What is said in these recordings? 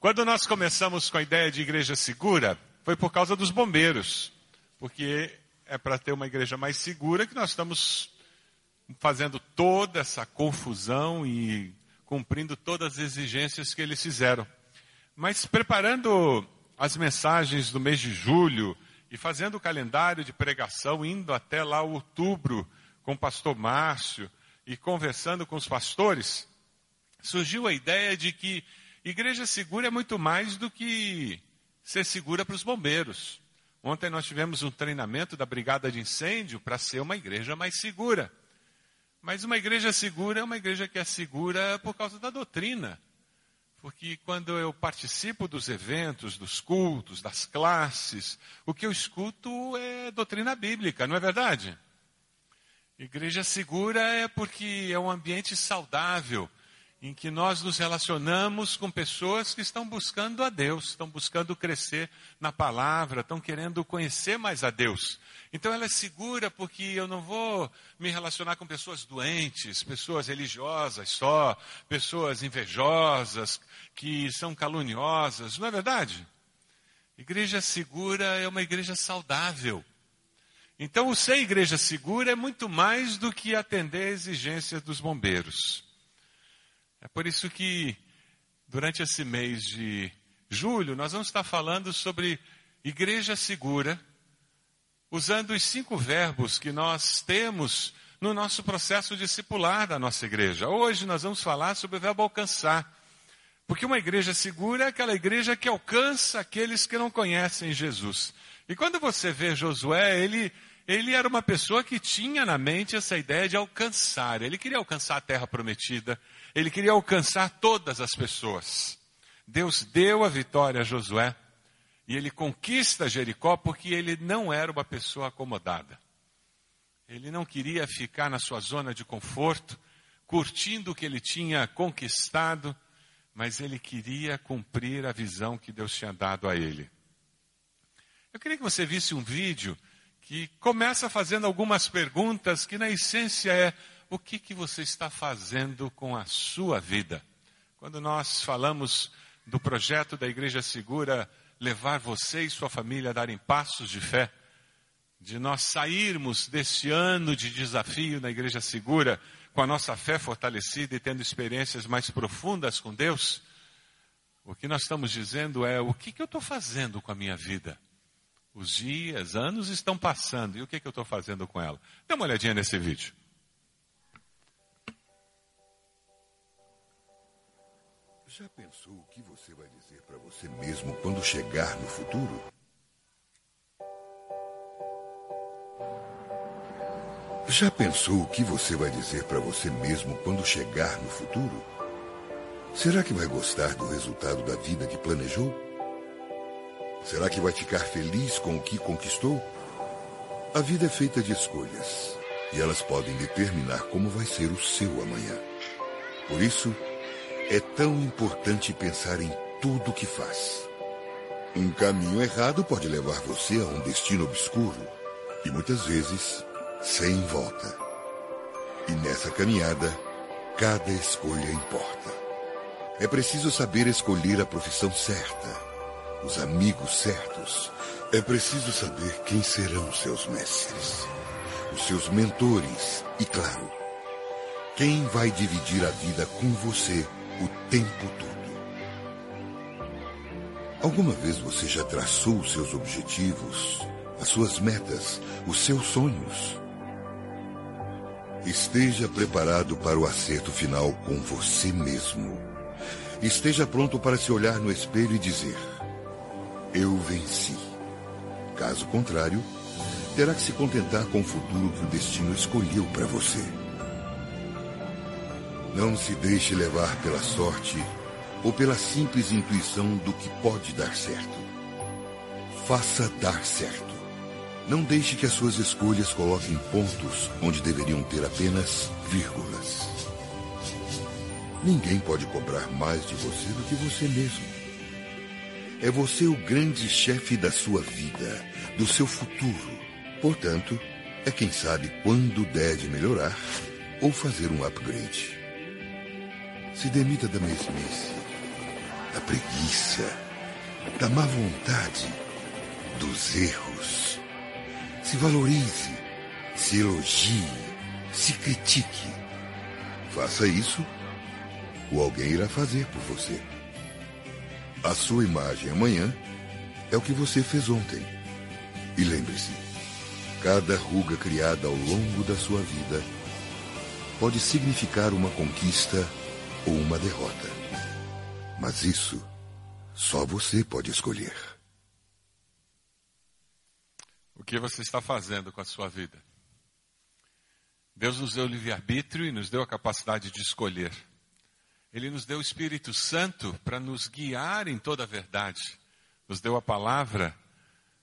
Quando nós começamos com a ideia de igreja segura, foi por causa dos bombeiros, porque é para ter uma igreja mais segura que nós estamos fazendo toda essa confusão e cumprindo todas as exigências que eles fizeram. Mas preparando as mensagens do mês de julho e fazendo o calendário de pregação, indo até lá outubro com o pastor Márcio e conversando com os pastores, surgiu a ideia de que igreja segura é muito mais do que ser segura para os bombeiros. Ontem nós tivemos um treinamento da Brigada de Incêndio para ser uma igreja mais segura. Mas uma igreja segura é uma igreja que é segura por causa da doutrina. Porque quando eu participo dos eventos, dos cultos, das classes, o que eu escuto é doutrina bíblica, não é verdade? Igreja segura é porque é um ambiente saudável, em que nós nos relacionamos com pessoas que estão buscando a Deus, estão buscando crescer na palavra, estão querendo conhecer mais a Deus. Então ela é segura porque eu não vou me relacionar com pessoas doentes, pessoas religiosas só, pessoas invejosas, que são caluniosas, não é verdade? Igreja segura é uma igreja saudável. Então o ser igreja segura é muito mais do que atender a exigências dos bombeiros. É por isso que, durante esse mês de julho, nós vamos estar falando sobre igreja segura, usando os cinco verbos que nós temos no nosso processo discipular da nossa igreja. Hoje nós vamos falar sobre o verbo alcançar. Porque uma igreja segura é aquela igreja que alcança aqueles que não conhecem Jesus. E quando você vê Josué, ele, ele era uma pessoa que tinha na mente essa ideia de alcançar. Ele queria alcançar a terra prometida. Ele queria alcançar todas as pessoas. Deus deu a vitória a Josué e ele conquista Jericó porque ele não era uma pessoa acomodada. Ele não queria ficar na sua zona de conforto, curtindo o que ele tinha conquistado, mas ele queria cumprir a visão que Deus tinha dado a ele. Eu queria que você visse um vídeo que começa fazendo algumas perguntas que na essência é o que, que você está fazendo com a sua vida. Quando nós falamos do projeto da Igreja Segura, levar você e sua família a darem passos de fé, de nós sairmos deste ano de desafio na Igreja Segura com a nossa fé fortalecida e tendo experiências mais profundas com Deus, o que nós estamos dizendo é: o que, que eu estou fazendo com a minha vida? Os dias, anos estão passando, e o que, que eu estou fazendo com ela? Dê uma olhadinha nesse vídeo. Já pensou o que você vai dizer para você mesmo quando chegar no futuro? Já pensou o que você vai dizer para você mesmo quando chegar no futuro? Será que vai gostar do resultado da vida que planejou? Será que vai ficar feliz com o que conquistou? A vida é feita de escolhas e elas podem determinar como vai ser o seu amanhã. Por isso, é tão importante pensar em tudo que faz. Um caminho errado pode levar você a um destino obscuro e muitas vezes sem volta. E nessa caminhada, cada escolha importa. É preciso saber escolher a profissão certa, os amigos certos. É preciso saber quem serão seus mestres, os seus mentores e, claro, quem vai dividir a vida com você o tempo todo. Alguma vez você já traçou os seus objetivos, as suas metas, os seus sonhos? Esteja preparado para o acerto final com você mesmo. Esteja pronto para se olhar no espelho e dizer: Eu venci. Caso contrário, terá que se contentar com o futuro que o destino escolheu para você. Não se deixe levar pela sorte ou pela simples intuição do que pode dar certo. Faça dar certo. Não deixe que as suas escolhas coloquem pontos onde deveriam ter apenas vírgulas. Ninguém pode cobrar mais de você do que você mesmo. É você o grande chefe da sua vida, do seu futuro. Portanto, é quem sabe quando deve melhorar ou fazer um upgrade. Se demita da mesmice. da preguiça, da má vontade, dos erros. Se valorize, se elogie, se critique. Faça isso, ou alguém irá fazer por você. A sua imagem amanhã é o que você fez ontem. E lembre-se, cada ruga criada ao longo da sua vida pode significar uma conquista ou uma derrota. Mas isso só você pode escolher. O que você está fazendo com a sua vida? Deus nos deu livre-arbítrio e nos deu a capacidade de escolher. Ele nos deu o Espírito Santo para nos guiar em toda a verdade. Nos deu a palavra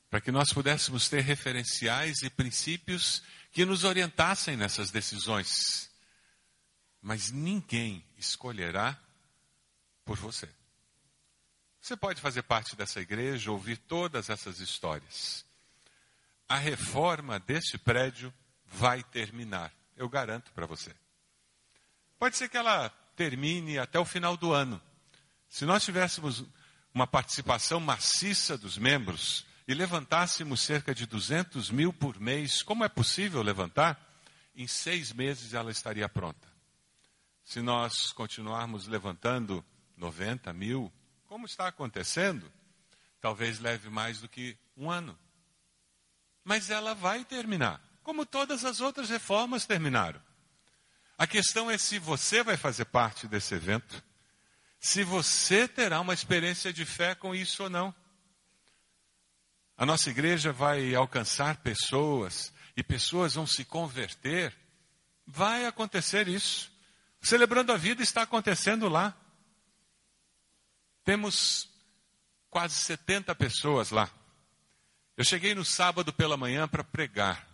para que nós pudéssemos ter referenciais e princípios que nos orientassem nessas decisões. Mas ninguém escolherá por você. Você pode fazer parte dessa igreja, ouvir todas essas histórias. A reforma deste prédio vai terminar, eu garanto para você. Pode ser que ela termine até o final do ano. Se nós tivéssemos uma participação maciça dos membros e levantássemos cerca de 200 mil por mês, como é possível levantar? Em seis meses ela estaria pronta. Se nós continuarmos levantando 90 mil, como está acontecendo, talvez leve mais do que um ano. Mas ela vai terminar, como todas as outras reformas terminaram. A questão é se você vai fazer parte desse evento, se você terá uma experiência de fé com isso ou não. A nossa igreja vai alcançar pessoas e pessoas vão se converter. Vai acontecer isso. Celebrando a vida está acontecendo lá. Temos quase 70 pessoas lá. Eu cheguei no sábado pela manhã para pregar,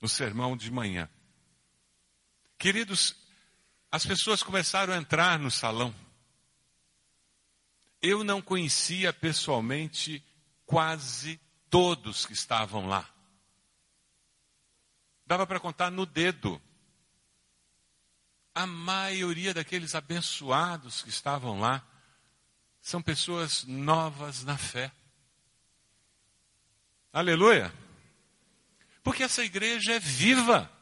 no sermão de manhã. Queridos, as pessoas começaram a entrar no salão. Eu não conhecia pessoalmente quase todos que estavam lá. Dava para contar no dedo. A maioria daqueles abençoados que estavam lá são pessoas novas na fé. Aleluia! Porque essa igreja é viva.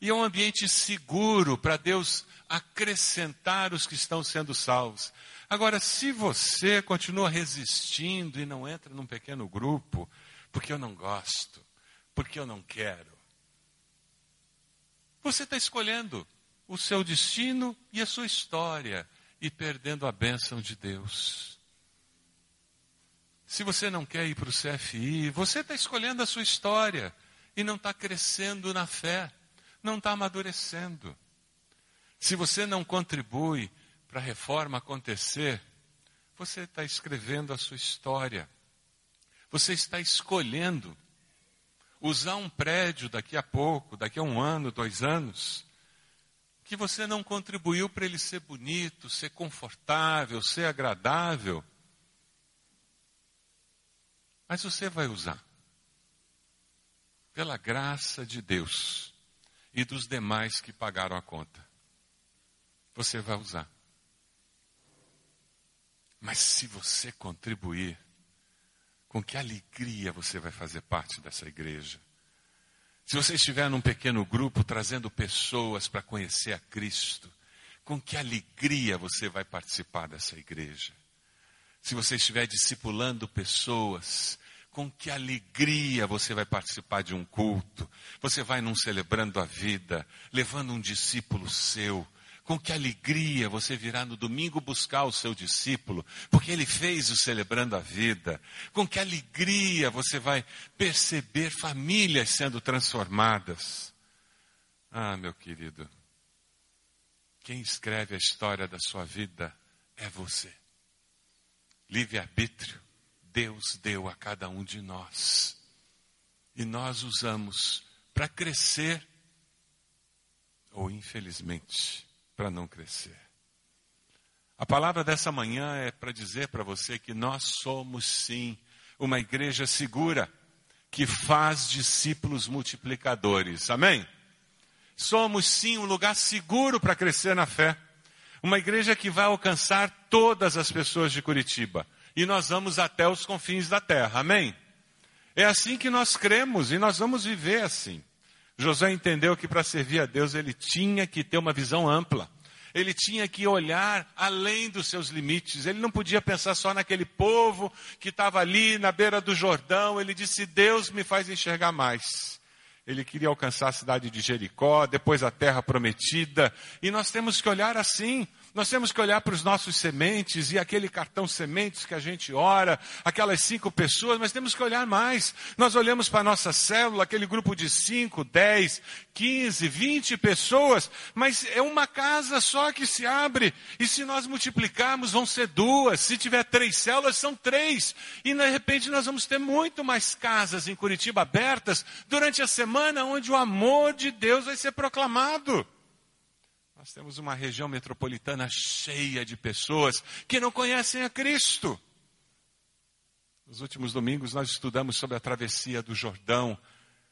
E é um ambiente seguro para Deus acrescentar os que estão sendo salvos. Agora, se você continua resistindo e não entra num pequeno grupo, porque eu não gosto, porque eu não quero, você está escolhendo o seu destino e a sua história e perdendo a bênção de Deus. Se você não quer ir para o CFI, você está escolhendo a sua história e não está crescendo na fé não está amadurecendo. Se você não contribui para a reforma acontecer, você está escrevendo a sua história. Você está escolhendo usar um prédio daqui a pouco, daqui a um ano, dois anos, que você não contribuiu para ele ser bonito, ser confortável, ser agradável. Mas você vai usar. Pela graça de Deus e dos demais que pagaram a conta. Você vai usar. Mas se você contribuir, com que alegria você vai fazer parte dessa igreja. Se você estiver num pequeno grupo trazendo pessoas para conhecer a Cristo, com que alegria você vai participar dessa igreja. Se você estiver discipulando pessoas, com que alegria você vai participar de um culto. Você vai num celebrando a vida, levando um discípulo seu. Com que alegria você virá no domingo buscar o seu discípulo, porque ele fez o celebrando a vida. Com que alegria você vai perceber famílias sendo transformadas. Ah, meu querido, quem escreve a história da sua vida é você. Livre-arbítrio Deus deu a cada um de nós. E nós usamos para crescer ou, infelizmente, para não crescer. A palavra dessa manhã é para dizer para você que nós somos sim uma igreja segura que faz discípulos multiplicadores. Amém? Somos sim um lugar seguro para crescer na fé. Uma igreja que vai alcançar todas as pessoas de Curitiba. E nós vamos até os confins da terra. Amém? É assim que nós cremos e nós vamos viver assim. Josué entendeu que para servir a Deus ele tinha que ter uma visão ampla. Ele tinha que olhar além dos seus limites. Ele não podia pensar só naquele povo que estava ali na beira do Jordão. Ele disse: Deus me faz enxergar mais. Ele queria alcançar a cidade de Jericó, depois a terra prometida. E nós temos que olhar assim. Nós temos que olhar para os nossos sementes e aquele cartão sementes que a gente ora, aquelas cinco pessoas, mas temos que olhar mais. Nós olhamos para a nossa célula, aquele grupo de cinco, dez, quinze, vinte pessoas, mas é uma casa só que se abre. E se nós multiplicarmos, vão ser duas. Se tiver três células, são três. E de repente nós vamos ter muito mais casas em Curitiba abertas durante a semana, onde o amor de Deus vai ser proclamado. Nós temos uma região metropolitana cheia de pessoas que não conhecem a Cristo. Nos últimos domingos nós estudamos sobre a travessia do Jordão.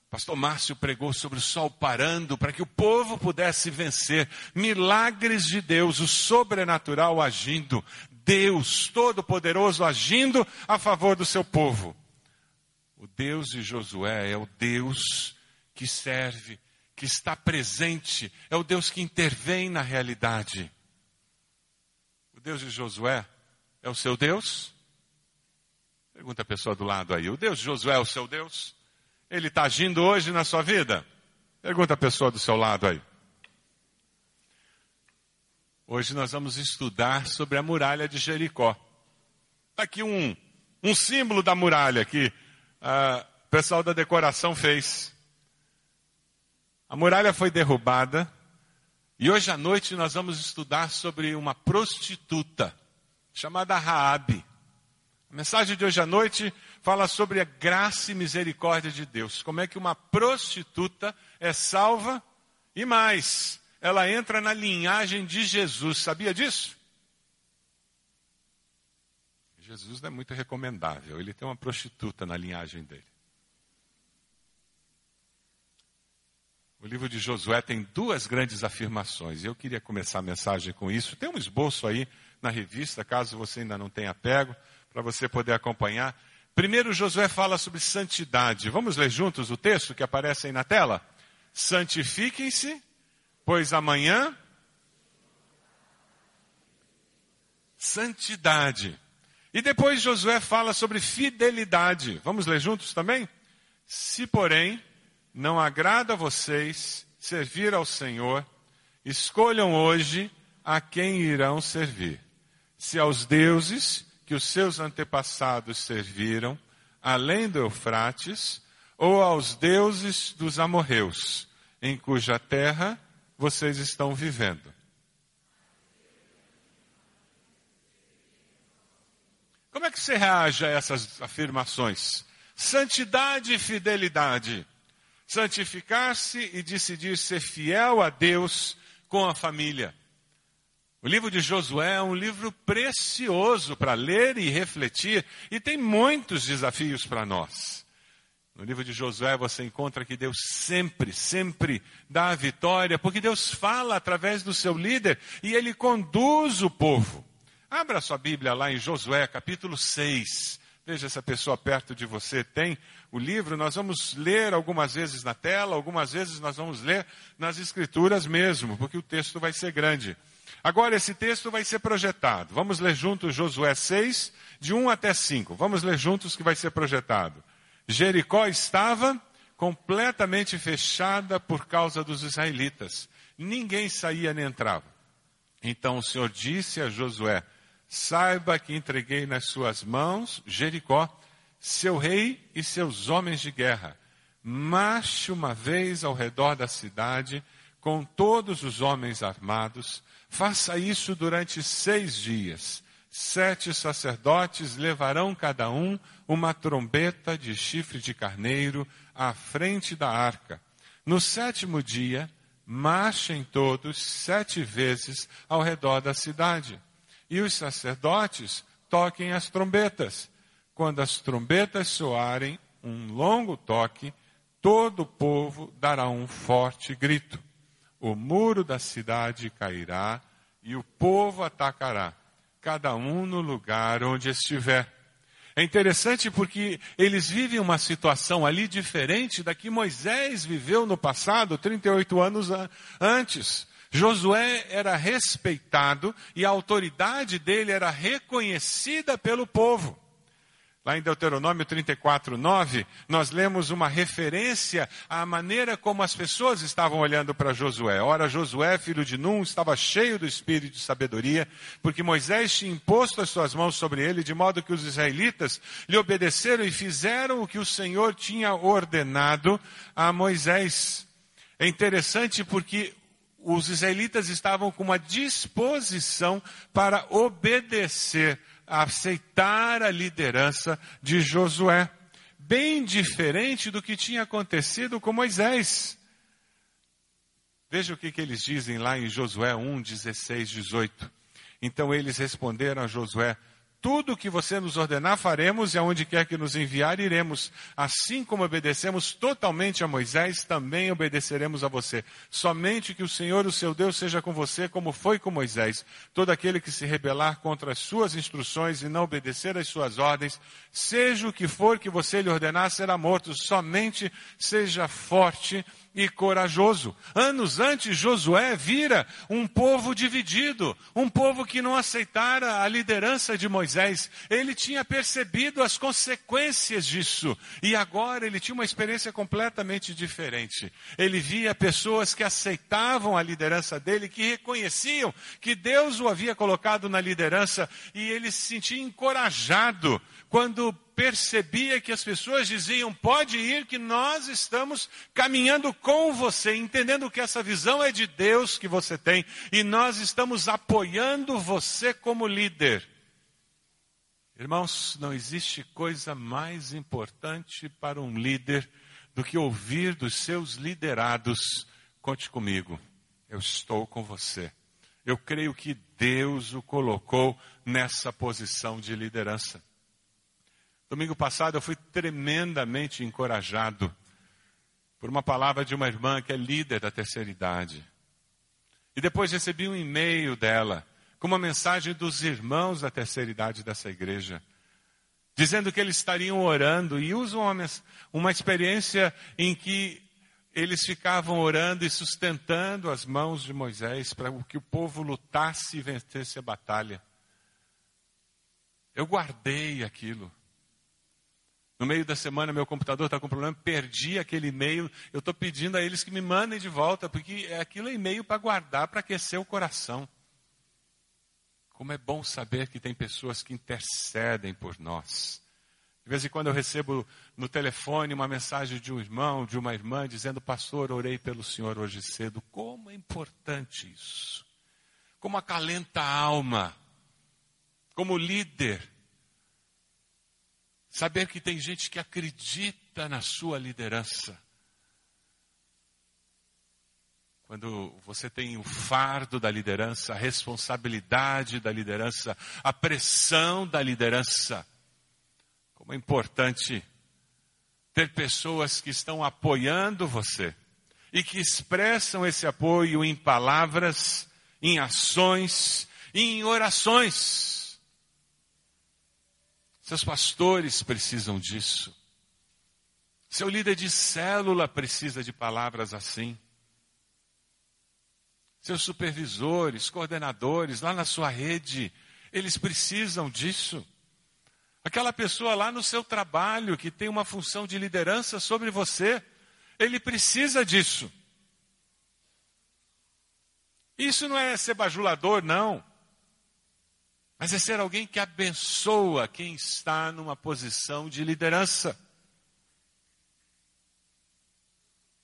Pastor Márcio pregou sobre o sol parando para que o povo pudesse vencer. Milagres de Deus, o sobrenatural agindo. Deus Todo-Poderoso agindo a favor do seu povo. O Deus de Josué é o Deus que serve que está presente, é o Deus que intervém na realidade. O Deus de Josué é o seu Deus? Pergunta a pessoa do lado aí. O Deus de Josué é o seu Deus? Ele está agindo hoje na sua vida? Pergunta a pessoa do seu lado aí. Hoje nós vamos estudar sobre a muralha de Jericó. Está aqui um, um símbolo da muralha que uh, o pessoal da decoração fez. A muralha foi derrubada e hoje à noite nós vamos estudar sobre uma prostituta chamada Raabe. A mensagem de hoje à noite fala sobre a graça e misericórdia de Deus. Como é que uma prostituta é salva e mais, ela entra na linhagem de Jesus. Sabia disso? Jesus não é muito recomendável. Ele tem uma prostituta na linhagem dele. O livro de Josué tem duas grandes afirmações. Eu queria começar a mensagem com isso. Tem um esboço aí na revista, caso você ainda não tenha pego, para você poder acompanhar. Primeiro, Josué fala sobre santidade. Vamos ler juntos o texto que aparece aí na tela? Santifiquem-se, pois amanhã. Santidade. E depois Josué fala sobre fidelidade. Vamos ler juntos também? Se, porém, não agrada a vocês servir ao Senhor, escolham hoje a quem irão servir. Se aos deuses que os seus antepassados serviram, além do Eufrates, ou aos deuses dos amorreus, em cuja terra vocês estão vivendo. Como é que você reage a essas afirmações? Santidade e fidelidade santificar-se e decidir ser fiel a Deus com a família. O livro de Josué é um livro precioso para ler e refletir e tem muitos desafios para nós. No livro de Josué você encontra que Deus sempre, sempre dá a vitória, porque Deus fala através do seu líder e ele conduz o povo. Abra sua Bíblia lá em Josué, capítulo 6. Veja se a pessoa perto de você tem o livro, nós vamos ler algumas vezes na tela, algumas vezes nós vamos ler nas escrituras mesmo, porque o texto vai ser grande. Agora, esse texto vai ser projetado. Vamos ler juntos Josué 6, de 1 até 5. Vamos ler juntos que vai ser projetado. Jericó estava completamente fechada por causa dos israelitas. Ninguém saía nem entrava. Então o Senhor disse a Josué: Saiba que entreguei nas suas mãos Jericó seu rei e seus homens de guerra. Marche uma vez ao redor da cidade com todos os homens armados. Faça isso durante seis dias. Sete sacerdotes levarão cada um uma trombeta de chifre de carneiro à frente da arca. No sétimo dia, marchem todos sete vezes ao redor da cidade. E os sacerdotes toquem as trombetas. Quando as trombetas soarem um longo toque, todo o povo dará um forte grito. O muro da cidade cairá e o povo atacará, cada um no lugar onde estiver. É interessante porque eles vivem uma situação ali diferente da que Moisés viveu no passado, 38 anos antes. Josué era respeitado e a autoridade dele era reconhecida pelo povo. Lá em Deuteronômio 34, 9, nós lemos uma referência à maneira como as pessoas estavam olhando para Josué. Ora, Josué, filho de Num, estava cheio do espírito de sabedoria, porque Moisés tinha imposto as suas mãos sobre ele, de modo que os israelitas lhe obedeceram e fizeram o que o Senhor tinha ordenado a Moisés. É interessante porque os israelitas estavam com uma disposição para obedecer aceitar a liderança de Josué. Bem diferente do que tinha acontecido com Moisés. Veja o que, que eles dizem lá em Josué 1, 16, 18. Então eles responderam a Josué: tudo o que você nos ordenar faremos e aonde quer que nos enviar iremos. Assim como obedecemos totalmente a Moisés, também obedeceremos a você. Somente que o Senhor, o seu Deus, seja com você como foi com Moisés. Todo aquele que se rebelar contra as suas instruções e não obedecer às suas ordens, seja o que for que você lhe ordenar, será morto. Somente seja forte e corajoso. Anos antes, Josué vira um povo dividido, um povo que não aceitara a liderança de Moisés. Ele tinha percebido as consequências disso e agora ele tinha uma experiência completamente diferente. Ele via pessoas que aceitavam a liderança dele, que reconheciam que Deus o havia colocado na liderança e ele se sentia encorajado quando percebia que as pessoas diziam: pode ir, que nós estamos caminhando com você, entendendo que essa visão é de Deus que você tem e nós estamos apoiando você como líder. Irmãos, não existe coisa mais importante para um líder do que ouvir dos seus liderados: conte comigo, eu estou com você. Eu creio que Deus o colocou nessa posição de liderança. Domingo passado eu fui tremendamente encorajado por uma palavra de uma irmã que é líder da terceira idade. E depois recebi um e-mail dela com uma mensagem dos irmãos da terceira idade dessa igreja, dizendo que eles estariam orando e usam uma, uma experiência em que eles ficavam orando e sustentando as mãos de Moisés para que o povo lutasse e vencesse a batalha. Eu guardei aquilo. No meio da semana, meu computador está com problema, perdi aquele e-mail. Eu estou pedindo a eles que me mandem de volta, porque aquilo é e-mail para guardar, para aquecer o coração. Como é bom saber que tem pessoas que intercedem por nós. De vez em quando eu recebo no telefone uma mensagem de um irmão, de uma irmã, dizendo: Pastor, orei pelo senhor hoje cedo. Como é importante isso. Como acalenta a alma. Como líder Saber que tem gente que acredita na sua liderança. Quando você tem o fardo da liderança, a responsabilidade da liderança, a pressão da liderança, como é importante ter pessoas que estão apoiando você e que expressam esse apoio em palavras, em ações, em orações. Seus pastores precisam disso. Seu líder de célula precisa de palavras assim. Seus supervisores, coordenadores, lá na sua rede, eles precisam disso. Aquela pessoa lá no seu trabalho que tem uma função de liderança sobre você, ele precisa disso. Isso não é ser bajulador, não. Mas é ser alguém que abençoa quem está numa posição de liderança.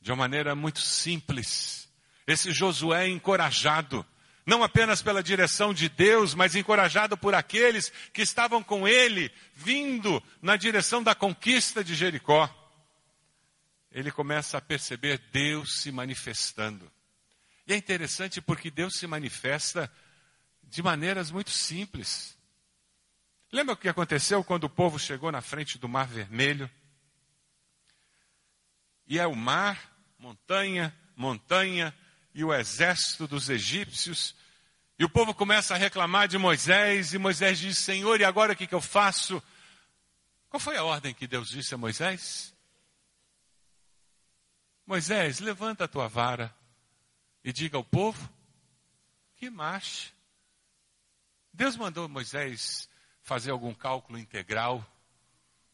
De uma maneira muito simples. Esse Josué encorajado, não apenas pela direção de Deus, mas encorajado por aqueles que estavam com ele, vindo na direção da conquista de Jericó. Ele começa a perceber Deus se manifestando. E é interessante porque Deus se manifesta de maneiras muito simples. Lembra o que aconteceu quando o povo chegou na frente do Mar Vermelho? E é o mar, montanha, montanha, e o exército dos egípcios. E o povo começa a reclamar de Moisés, e Moisés diz: Senhor, e agora o que, que eu faço? Qual foi a ordem que Deus disse a Moisés? Moisés, levanta a tua vara e diga ao povo que marche. Deus mandou Moisés fazer algum cálculo integral,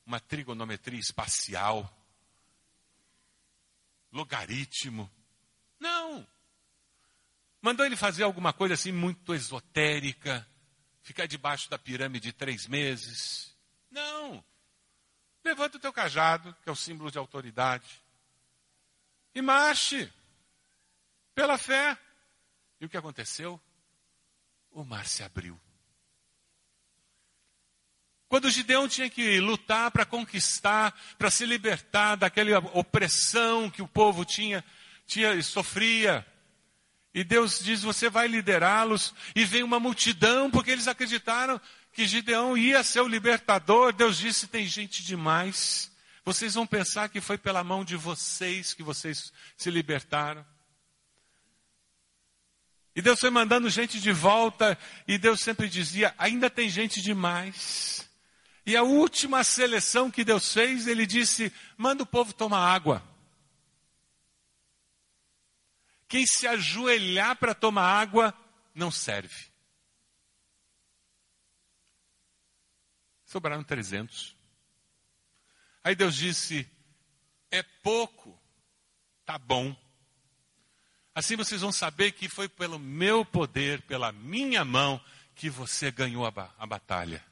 uma trigonometria espacial, logaritmo. Não. Mandou ele fazer alguma coisa assim muito esotérica, ficar debaixo da pirâmide três meses. Não. Levanta o teu cajado, que é o símbolo de autoridade, e marche pela fé. E o que aconteceu? O mar se abriu. Quando Gideão tinha que lutar para conquistar, para se libertar daquela opressão que o povo tinha, tinha sofria, e Deus diz: Você vai liderá-los. E vem uma multidão, porque eles acreditaram que Gideão ia ser o libertador. Deus disse: Tem gente demais. Vocês vão pensar que foi pela mão de vocês que vocês se libertaram. E Deus foi mandando gente de volta, e Deus sempre dizia: ainda tem gente demais. E a última seleção que Deus fez, ele disse: manda o povo tomar água. Quem se ajoelhar para tomar água não serve. Sobraram 300. Aí Deus disse: é pouco, tá bom. Assim vocês vão saber que foi pelo meu poder, pela minha mão, que você ganhou a, a batalha.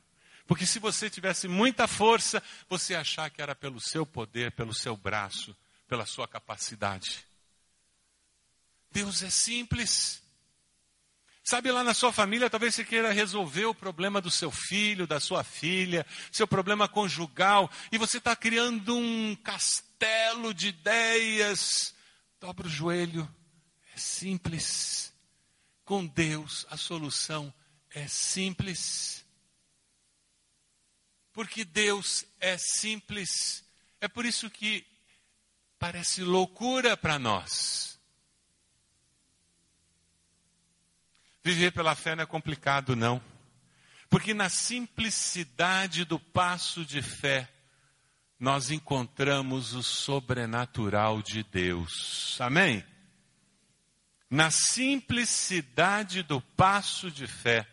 Porque se você tivesse muita força, você ia achar que era pelo seu poder, pelo seu braço, pela sua capacidade. Deus é simples. Sabe, lá na sua família, talvez você queira resolver o problema do seu filho, da sua filha, seu problema conjugal, e você está criando um castelo de ideias. Dobra o joelho, é simples. Com Deus, a solução é simples. Porque Deus é simples. É por isso que parece loucura para nós. Viver pela fé não é complicado, não. Porque na simplicidade do passo de fé, nós encontramos o sobrenatural de Deus. Amém? Na simplicidade do passo de fé,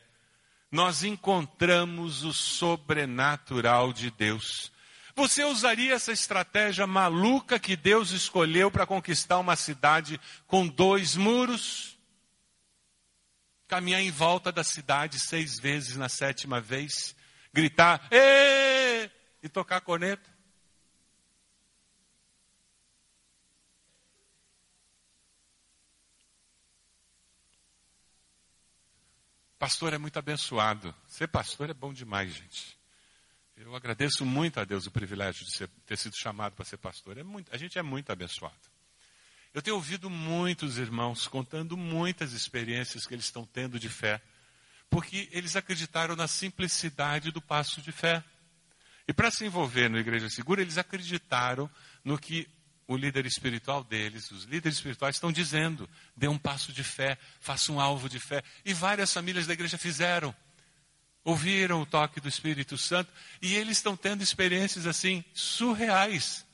nós encontramos o sobrenatural de Deus. Você usaria essa estratégia maluca que Deus escolheu para conquistar uma cidade com dois muros? Caminhar em volta da cidade seis vezes na sétima vez, gritar Ê! e tocar corneta. Pastor é muito abençoado. Ser pastor é bom demais, gente. Eu agradeço muito a Deus o privilégio de ser, ter sido chamado para ser pastor. É muito, a gente é muito abençoado. Eu tenho ouvido muitos irmãos contando muitas experiências que eles estão tendo de fé, porque eles acreditaram na simplicidade do passo de fé. E para se envolver no Igreja Segura, eles acreditaram no que o líder espiritual deles, os líderes espirituais estão dizendo: dê um passo de fé, faça um alvo de fé. E várias famílias da igreja fizeram. Ouviram o toque do Espírito Santo e eles estão tendo experiências assim surreais.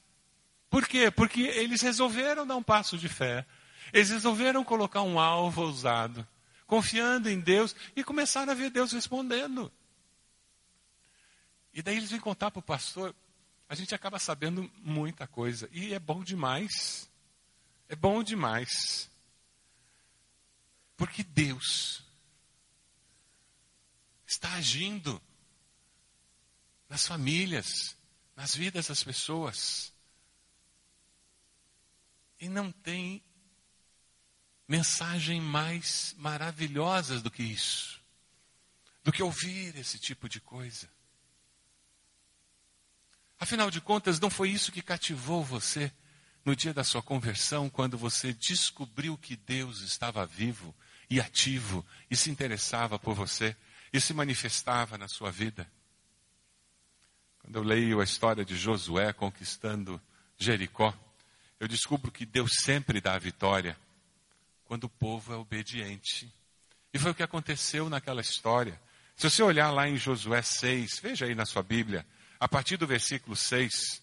Por quê? Porque eles resolveram dar um passo de fé. Eles resolveram colocar um alvo ousado, confiando em Deus e começaram a ver Deus respondendo. E daí eles vêm contar para o pastor, a gente acaba sabendo muita coisa. E é bom demais. É bom demais. Porque Deus está agindo nas famílias, nas vidas das pessoas. E não tem mensagem mais maravilhosa do que isso, do que ouvir esse tipo de coisa. Afinal de contas, não foi isso que cativou você no dia da sua conversão, quando você descobriu que Deus estava vivo e ativo e se interessava por você e se manifestava na sua vida? Quando eu leio a história de Josué conquistando Jericó, eu descubro que Deus sempre dá a vitória quando o povo é obediente. E foi o que aconteceu naquela história. Se você olhar lá em Josué 6, veja aí na sua Bíblia, a partir do versículo 6,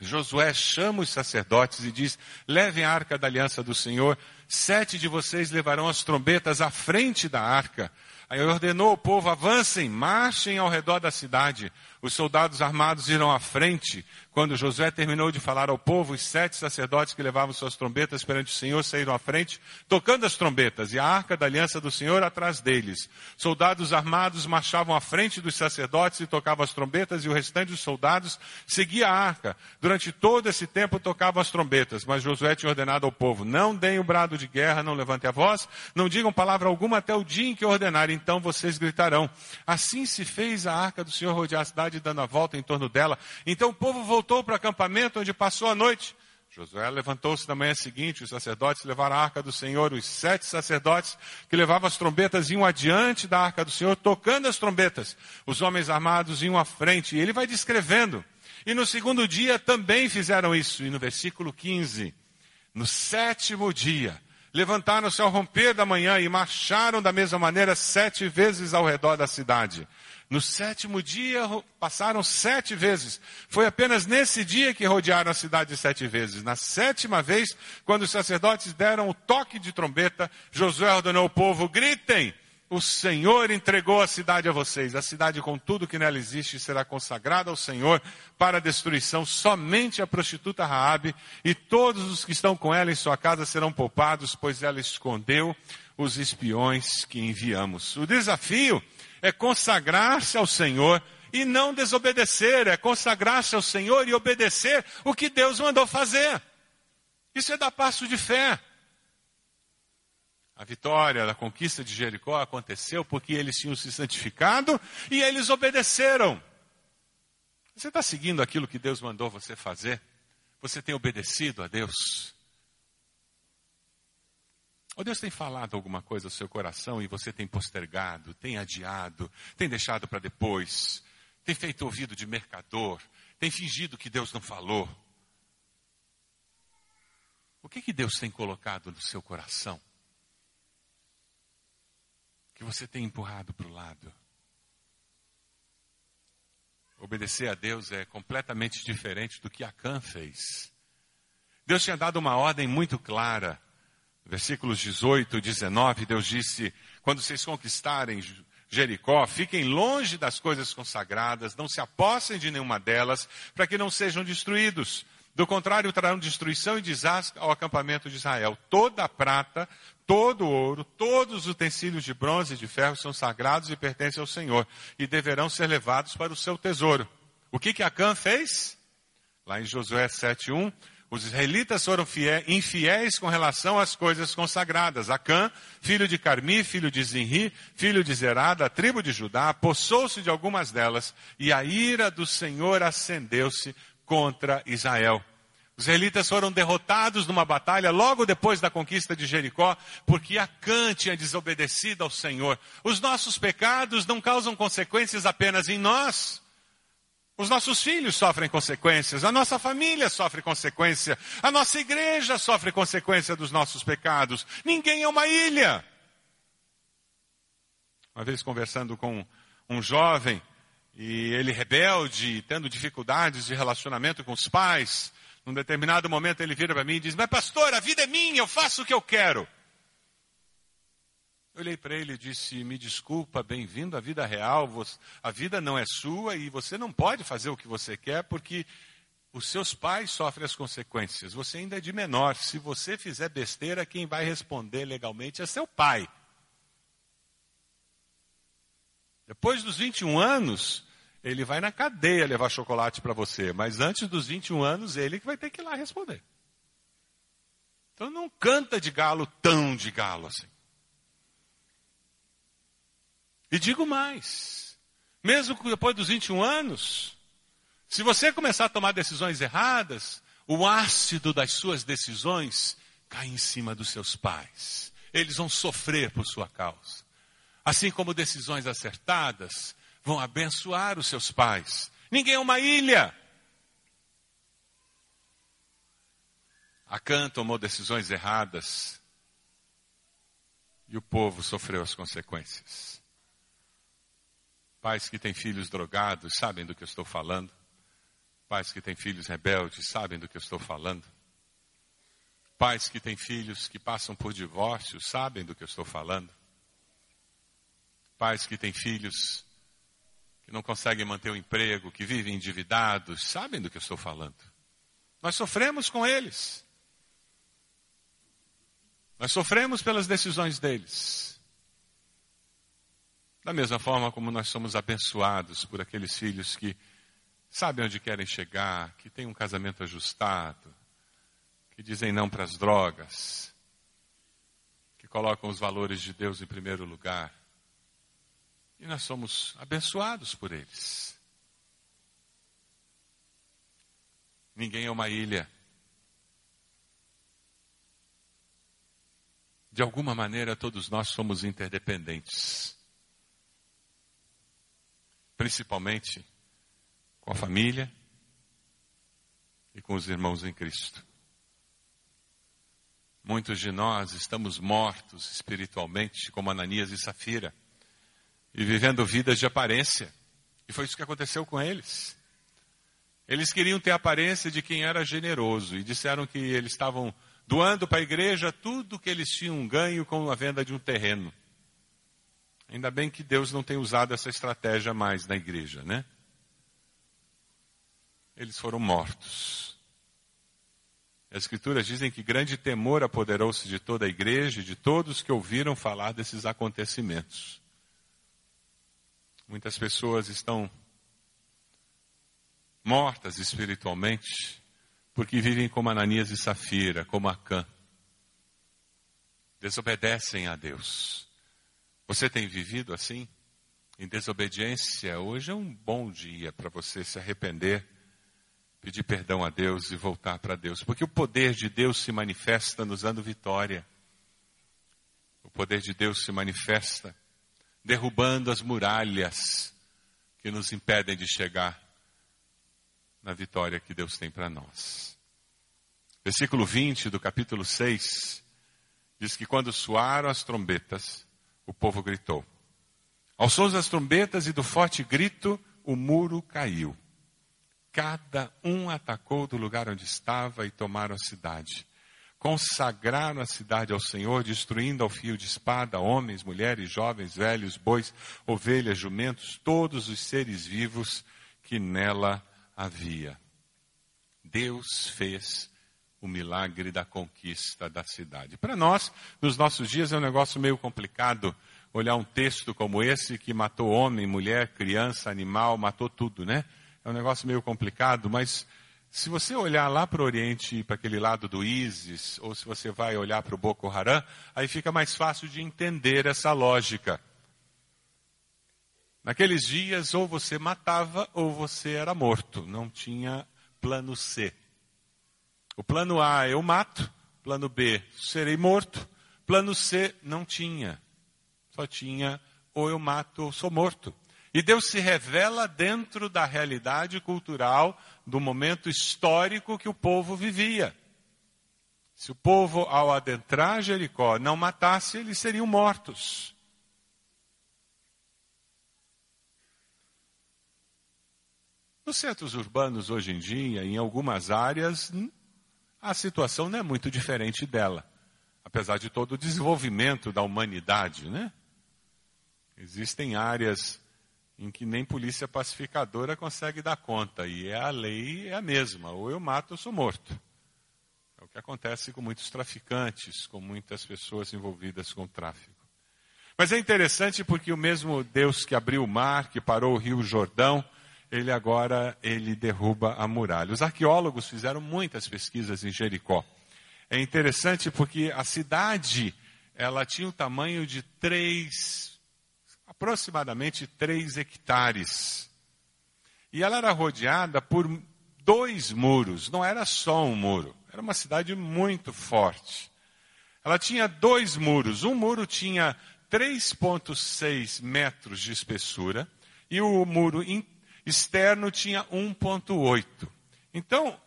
Josué chama os sacerdotes e diz: Levem a arca da aliança do Senhor, sete de vocês levarão as trombetas à frente da arca. Aí ordenou ao povo: avancem, marchem ao redor da cidade. Os soldados armados irão à frente. Quando Josué terminou de falar ao povo, os sete sacerdotes que levavam suas trombetas perante o Senhor saíram à frente, tocando as trombetas, e a arca da aliança do Senhor atrás deles. Soldados armados marchavam à frente dos sacerdotes e tocavam as trombetas, e o restante dos soldados seguia a arca. Durante todo esse tempo tocavam as trombetas, mas Josué tinha ordenado ao povo: não deem o brado de guerra, não levantem a voz, não digam palavra alguma até o dia em que ordenarem, então vocês gritarão. Assim se fez a arca do Senhor rodear a cidade cidade dando a volta em torno dela. Então o povo voltou para o acampamento onde passou a noite. Josué levantou-se na manhã seguinte, os sacerdotes levaram a arca do Senhor, os sete sacerdotes que levavam as trombetas iam adiante da arca do Senhor, tocando as trombetas. Os homens armados iam à frente, e ele vai descrevendo. E no segundo dia também fizeram isso. E no versículo 15, no sétimo dia, levantaram-se ao romper da manhã e marcharam da mesma maneira sete vezes ao redor da cidade. No sétimo dia passaram sete vezes. Foi apenas nesse dia que rodearam a cidade sete vezes. Na sétima vez, quando os sacerdotes deram o toque de trombeta, Josué ordenou ao povo: gritem! O Senhor entregou a cidade a vocês. A cidade, com tudo que nela existe, será consagrada ao Senhor para a destruição. Somente a prostituta Raabe e todos os que estão com ela em sua casa serão poupados, pois ela escondeu os espiões que enviamos. O desafio é consagrar-se ao Senhor e não desobedecer, é consagrar-se ao Senhor e obedecer o que Deus mandou fazer. Isso é dar passo de fé. A vitória da conquista de Jericó aconteceu porque eles tinham se santificado e eles obedeceram. Você está seguindo aquilo que Deus mandou você fazer? Você tem obedecido a Deus? Ou Deus tem falado alguma coisa ao seu coração e você tem postergado, tem adiado, tem deixado para depois, tem feito ouvido de mercador, tem fingido que Deus não falou? O que, que Deus tem colocado no seu coração? Que você tem empurrado para o lado? Obedecer a Deus é completamente diferente do que Acã fez. Deus tinha dado uma ordem muito clara versículos 18 e 19, Deus disse: Quando vocês conquistarem Jericó, fiquem longe das coisas consagradas, não se apossem de nenhuma delas, para que não sejam destruídos. Do contrário, trarão destruição e desastre ao acampamento de Israel. Toda a prata, todo o ouro, todos os utensílios de bronze e de ferro são sagrados e pertencem ao Senhor, e deverão ser levados para o seu tesouro. O que que Acã fez? Lá em Josué 7:1, os israelitas foram infiéis com relação às coisas consagradas. Acã, filho de Carmi, filho de Zinri, filho de Zerá, da tribo de Judá, apossou-se de algumas delas, e a ira do Senhor acendeu-se contra Israel. Os israelitas foram derrotados numa batalha logo depois da conquista de Jericó, porque Acã tinha desobedecido ao Senhor. Os nossos pecados não causam consequências apenas em nós. Os nossos filhos sofrem consequências, a nossa família sofre consequência, a nossa igreja sofre consequência dos nossos pecados. Ninguém é uma ilha. Uma vez conversando com um jovem, e ele rebelde, tendo dificuldades de relacionamento com os pais, num determinado momento ele vira para mim e diz: Mas pastor, a vida é minha, eu faço o que eu quero. Olhei para ele e disse: Me desculpa, bem-vindo à vida real. A vida não é sua e você não pode fazer o que você quer porque os seus pais sofrem as consequências. Você ainda é de menor. Se você fizer besteira, quem vai responder legalmente é seu pai. Depois dos 21 anos, ele vai na cadeia levar chocolate para você. Mas antes dos 21 anos, ele que vai ter que ir lá responder. Então não canta de galo tão de galo assim. E digo mais: mesmo depois dos 21 anos, se você começar a tomar decisões erradas, o ácido das suas decisões cai em cima dos seus pais. Eles vão sofrer por sua causa. Assim como decisões acertadas vão abençoar os seus pais. Ninguém é uma ilha. Acã tomou decisões erradas e o povo sofreu as consequências. Pais que têm filhos drogados sabem do que eu estou falando. Pais que têm filhos rebeldes sabem do que eu estou falando. Pais que têm filhos que passam por divórcio sabem do que eu estou falando. Pais que têm filhos que não conseguem manter o emprego, que vivem endividados, sabem do que eu estou falando. Nós sofremos com eles. Nós sofremos pelas decisões deles. Da mesma forma como nós somos abençoados por aqueles filhos que sabem onde querem chegar, que têm um casamento ajustado, que dizem não para as drogas, que colocam os valores de Deus em primeiro lugar. E nós somos abençoados por eles. Ninguém é uma ilha. De alguma maneira, todos nós somos interdependentes. Principalmente com a família e com os irmãos em Cristo. Muitos de nós estamos mortos espiritualmente, como Ananias e Safira, e vivendo vidas de aparência. E foi isso que aconteceu com eles. Eles queriam ter a aparência de quem era generoso e disseram que eles estavam doando para a igreja tudo que eles tinham ganho com a venda de um terreno. Ainda bem que Deus não tem usado essa estratégia mais na igreja, né? Eles foram mortos. As escrituras dizem que grande temor apoderou-se de toda a igreja e de todos que ouviram falar desses acontecimentos. Muitas pessoas estão mortas espiritualmente porque vivem como Ananias e Safira, como Acã. Desobedecem a Deus. Você tem vivido assim? Em desobediência? Hoje é um bom dia para você se arrepender, pedir perdão a Deus e voltar para Deus. Porque o poder de Deus se manifesta nos dando vitória. O poder de Deus se manifesta derrubando as muralhas que nos impedem de chegar na vitória que Deus tem para nós. Versículo 20 do capítulo 6 diz que quando soaram as trombetas, o povo gritou. Aos sons das trombetas e do forte grito, o muro caiu. Cada um atacou do lugar onde estava e tomaram a cidade. Consagraram a cidade ao Senhor, destruindo ao fio de espada homens, mulheres, jovens, velhos, bois, ovelhas, jumentos, todos os seres vivos que nela havia. Deus fez o milagre da conquista da cidade. Para nós, nos nossos dias, é um negócio meio complicado olhar um texto como esse que matou homem, mulher, criança, animal, matou tudo, né? É um negócio meio complicado, mas se você olhar lá para o Oriente, para aquele lado do ISIS, ou se você vai olhar para o Boko Haram, aí fica mais fácil de entender essa lógica. Naqueles dias, ou você matava ou você era morto. Não tinha plano C. O plano A, eu mato. Plano B, serei morto. Plano C, não tinha. Só tinha ou eu mato ou sou morto. E Deus se revela dentro da realidade cultural do momento histórico que o povo vivia. Se o povo, ao adentrar Jericó, não matasse, eles seriam mortos. Nos centros urbanos hoje em dia, em algumas áreas, a situação não é muito diferente dela. Apesar de todo o desenvolvimento da humanidade, né? Existem áreas em que nem polícia pacificadora consegue dar conta, e a lei é a mesma, ou eu mato ou sou morto. É o que acontece com muitos traficantes, com muitas pessoas envolvidas com tráfico. Mas é interessante porque o mesmo Deus que abriu o mar, que parou o rio Jordão, ele agora ele derruba a muralha. Os arqueólogos fizeram muitas pesquisas em Jericó. É interessante porque a cidade ela tinha o tamanho de três, aproximadamente três hectares. E ela era rodeada por dois muros, não era só um muro, era uma cidade muito forte. Ela tinha dois muros, um muro tinha 3,6 metros de espessura e o muro externo tinha 1,8. Então,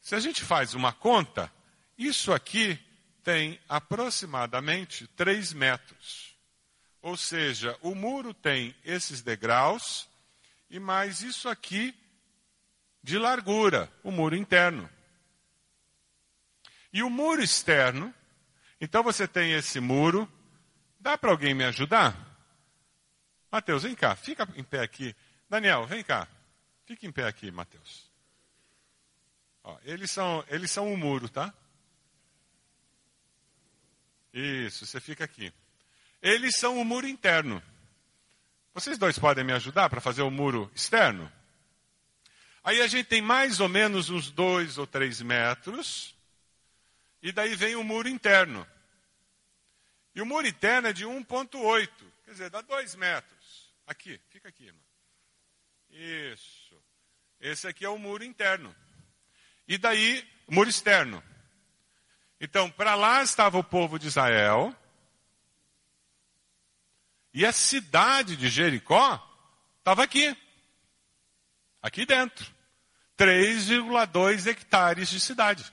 se a gente faz uma conta, isso aqui tem aproximadamente 3 metros. Ou seja, o muro tem esses degraus e mais isso aqui de largura, o muro interno. E o muro externo, então você tem esse muro. Dá para alguém me ajudar? Mateus, vem cá, fica em pé aqui. Daniel, vem cá. Fica em pé aqui, Mateus. Ó, eles são, eles são um muro, tá? Isso, você fica aqui. Eles são o muro interno. Vocês dois podem me ajudar para fazer o muro externo? Aí a gente tem mais ou menos uns dois ou três metros. E daí vem o muro interno. E o muro interno é de 1,8. Quer dizer, dá dois metros. Aqui, fica aqui, irmão. Isso. Esse aqui é o muro interno. E daí, muro externo. Então, para lá estava o povo de Israel. E a cidade de Jericó estava aqui. Aqui dentro. 3,2 hectares de cidade.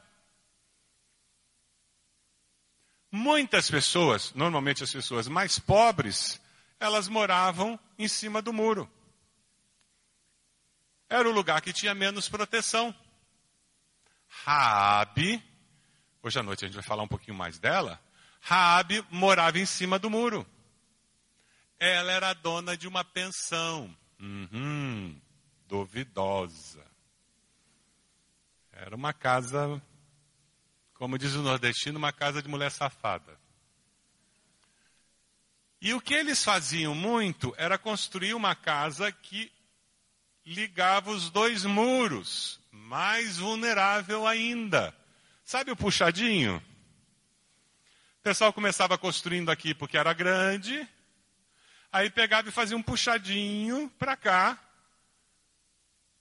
Muitas pessoas, normalmente as pessoas mais pobres, elas moravam em cima do muro. Era o lugar que tinha menos proteção. Raabe, hoje à noite a gente vai falar um pouquinho mais dela. Raabe morava em cima do muro. Ela era dona de uma pensão. Uhum, duvidosa. Era uma casa, como diz o nordestino, uma casa de mulher safada. E o que eles faziam muito era construir uma casa que ligava os dois muros, mais vulnerável ainda. Sabe o puxadinho? O pessoal começava construindo aqui porque era grande, aí pegava e fazia um puxadinho para cá,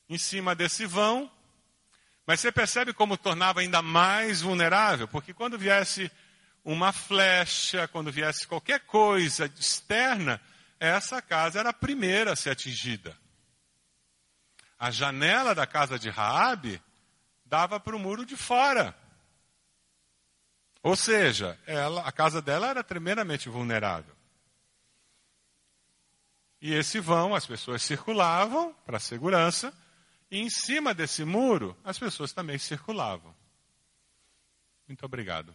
em cima desse vão. Mas você percebe como tornava ainda mais vulnerável? Porque quando viesse uma flecha, quando viesse qualquer coisa externa, essa casa era a primeira a ser atingida a janela da casa de Raabe dava para o muro de fora. Ou seja, ela, a casa dela era tremendamente vulnerável. E esse vão, as pessoas circulavam para segurança, e em cima desse muro, as pessoas também circulavam. Muito obrigado.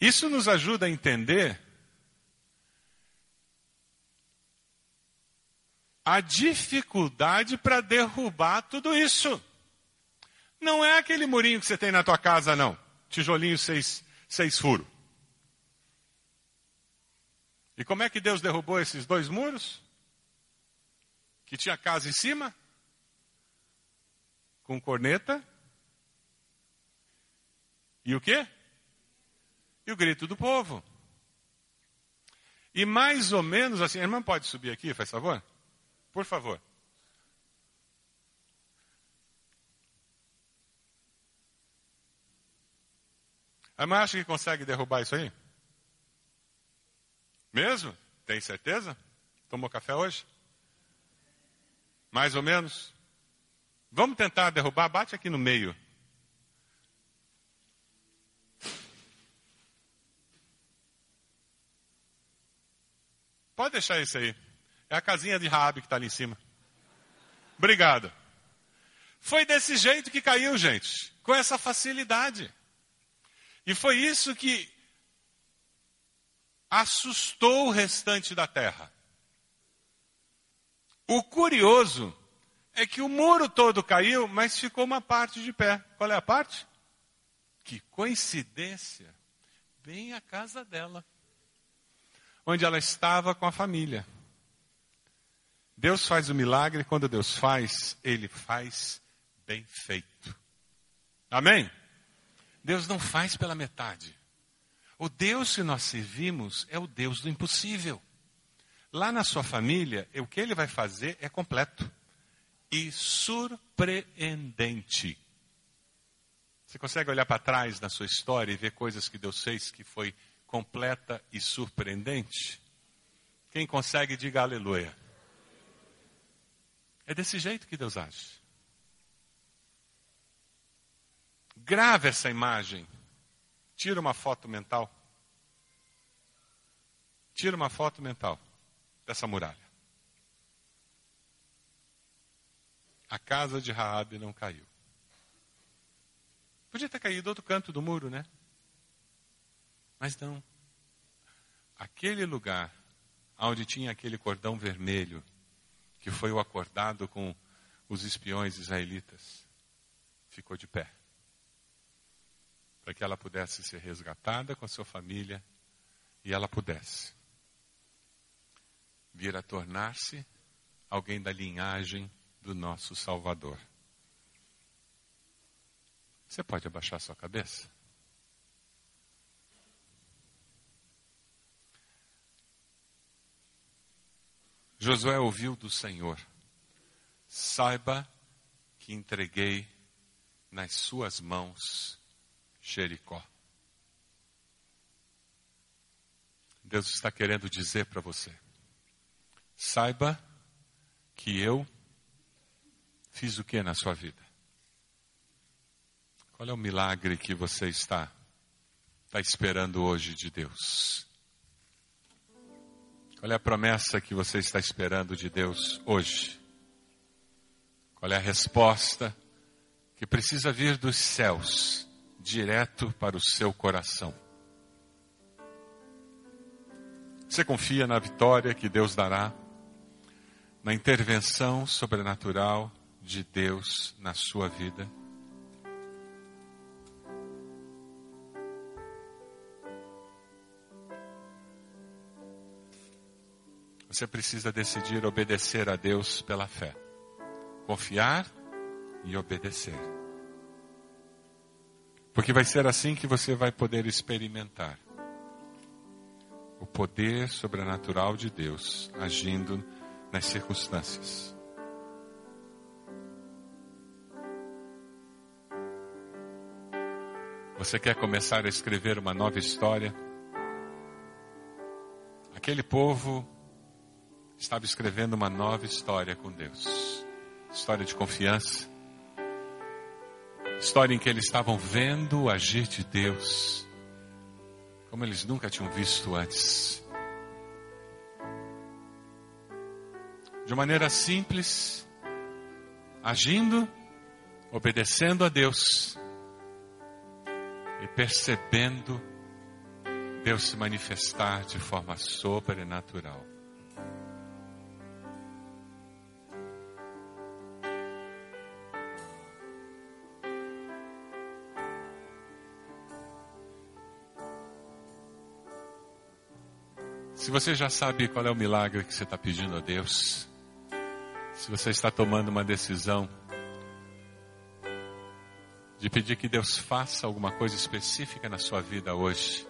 Isso nos ajuda a entender a dificuldade para derrubar tudo isso. Não é aquele murinho que você tem na tua casa, não. Tijolinho seis, seis furos. E como é que Deus derrubou esses dois muros? Que tinha casa em cima? Com corneta. E o quê? E o grito do povo. E mais ou menos assim, a irmã pode subir aqui, faz favor? Por favor. A acha que consegue derrubar isso aí? Mesmo? Tem certeza? Tomou café hoje? Mais ou menos? Vamos tentar derrubar? Bate aqui no meio. Pode deixar isso aí. É a casinha de Raabe que está ali em cima. Obrigado. Foi desse jeito que caiu, gente. Com essa facilidade. E foi isso que assustou o restante da terra. O curioso é que o muro todo caiu, mas ficou uma parte de pé. Qual é a parte? Que coincidência! Bem a casa dela, onde ela estava com a família. Deus faz o milagre, quando Deus faz, Ele faz bem feito. Amém? Deus não faz pela metade. O Deus que nós servimos é o Deus do impossível. Lá na sua família, o que ele vai fazer é completo e surpreendente. Você consegue olhar para trás na sua história e ver coisas que Deus fez que foi completa e surpreendente? Quem consegue, diga aleluia. É desse jeito que Deus age. Grave essa imagem. Tira uma foto mental. Tira uma foto mental dessa muralha. A casa de Raabe não caiu. Podia ter caído outro canto do muro, né? Mas não. Aquele lugar onde tinha aquele cordão vermelho, que foi o acordado com os espiões israelitas, ficou de pé. Para que ela pudesse ser resgatada com a sua família e ela pudesse vir a tornar-se alguém da linhagem do nosso Salvador. Você pode abaixar sua cabeça? Josué ouviu do Senhor: Saiba que entreguei nas suas mãos Jericó. Deus está querendo dizer para você: saiba que eu fiz o que na sua vida? Qual é o milagre que você está, está esperando hoje de Deus? Qual é a promessa que você está esperando de Deus hoje? Qual é a resposta que precisa vir dos céus, direto para o seu coração? Você confia na vitória que Deus dará, na intervenção sobrenatural de Deus na sua vida? Você precisa decidir obedecer a Deus pela fé. Confiar e obedecer. Porque vai ser assim que você vai poder experimentar o poder sobrenatural de Deus agindo nas circunstâncias. Você quer começar a escrever uma nova história? Aquele povo estava escrevendo uma nova história com Deus. História de confiança. História em que eles estavam vendo o agir de Deus como eles nunca tinham visto antes. De maneira simples, agindo, obedecendo a Deus e percebendo Deus se manifestar de forma sobrenatural. Se você já sabe qual é o milagre que você está pedindo a Deus, se você está tomando uma decisão de pedir que Deus faça alguma coisa específica na sua vida hoje,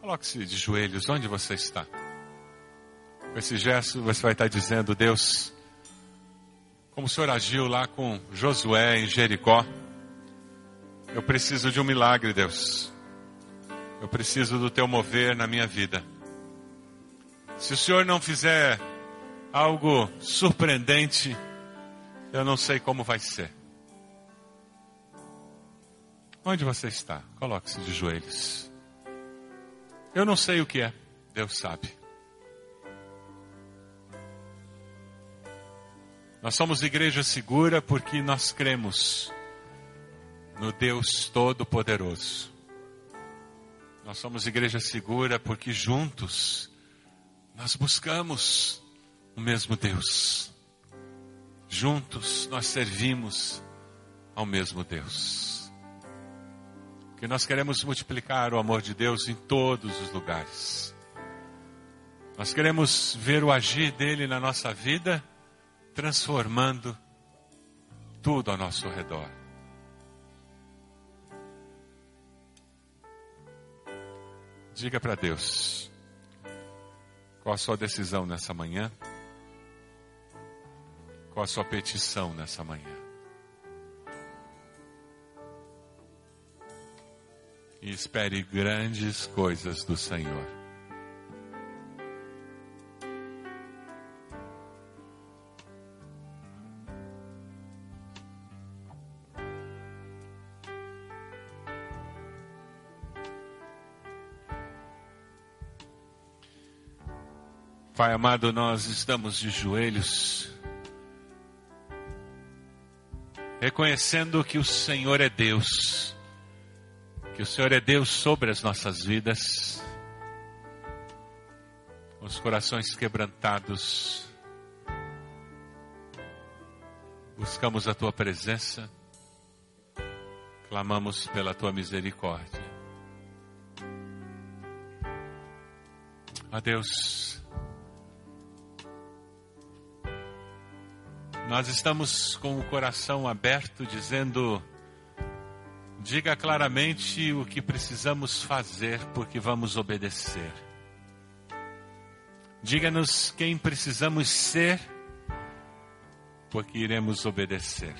coloque-se de joelhos onde você está. Com esse gesto você vai estar dizendo, Deus, como o Senhor agiu lá com Josué em Jericó, eu preciso de um milagre, Deus. Eu preciso do teu mover na minha vida. Se o Senhor não fizer algo surpreendente, eu não sei como vai ser. Onde você está? Coloque-se de joelhos. Eu não sei o que é, Deus sabe. Nós somos igreja segura porque nós cremos no Deus Todo-Poderoso. Nós somos igreja segura porque juntos nós buscamos o mesmo Deus. Juntos nós servimos ao mesmo Deus. Que nós queremos multiplicar o amor de Deus em todos os lugares. Nós queremos ver o agir dele na nossa vida, transformando tudo ao nosso redor. Diga para Deus: qual a sua decisão nessa manhã? Qual a sua petição nessa manhã? E espere grandes coisas do Senhor. Pai amado, nós estamos de joelhos, reconhecendo que o Senhor é Deus, que o Senhor é Deus sobre as nossas vidas, os corações quebrantados, buscamos a Tua presença, clamamos pela Tua misericórdia. Ó Deus, nós estamos com o coração aberto, dizendo: diga claramente o que precisamos fazer, porque vamos obedecer. Diga-nos quem precisamos ser, porque iremos obedecer.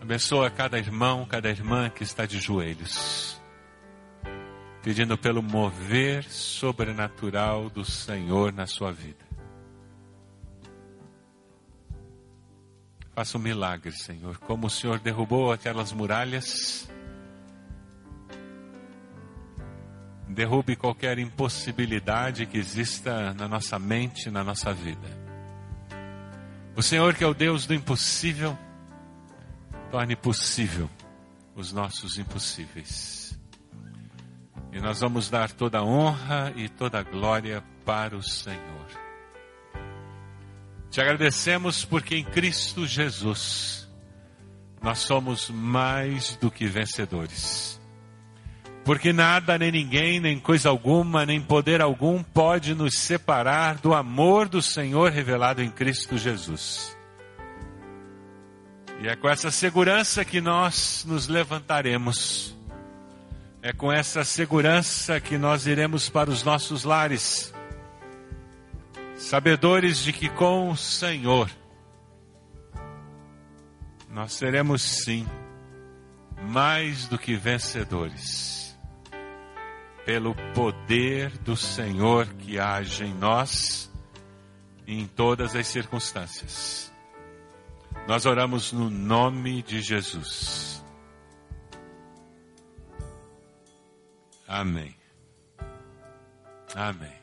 Abençoa cada irmão, cada irmã que está de joelhos pedindo pelo mover sobrenatural do Senhor na sua vida. Faça um milagre, Senhor. Como o Senhor derrubou aquelas muralhas, derrube qualquer impossibilidade que exista na nossa mente, na nossa vida. O Senhor, que é o Deus do impossível, torne possível os nossos impossíveis. E nós vamos dar toda a honra e toda a glória para o Senhor. Te agradecemos porque em Cristo Jesus nós somos mais do que vencedores. Porque nada, nem ninguém, nem coisa alguma, nem poder algum pode nos separar do amor do Senhor revelado em Cristo Jesus. E é com essa segurança que nós nos levantaremos é com essa segurança que nós iremos para os nossos lares, sabedores de que com o Senhor nós seremos sim mais do que vencedores, pelo poder do Senhor que age em nós em todas as circunstâncias. Nós oramos no nome de Jesus. Amém. Amém.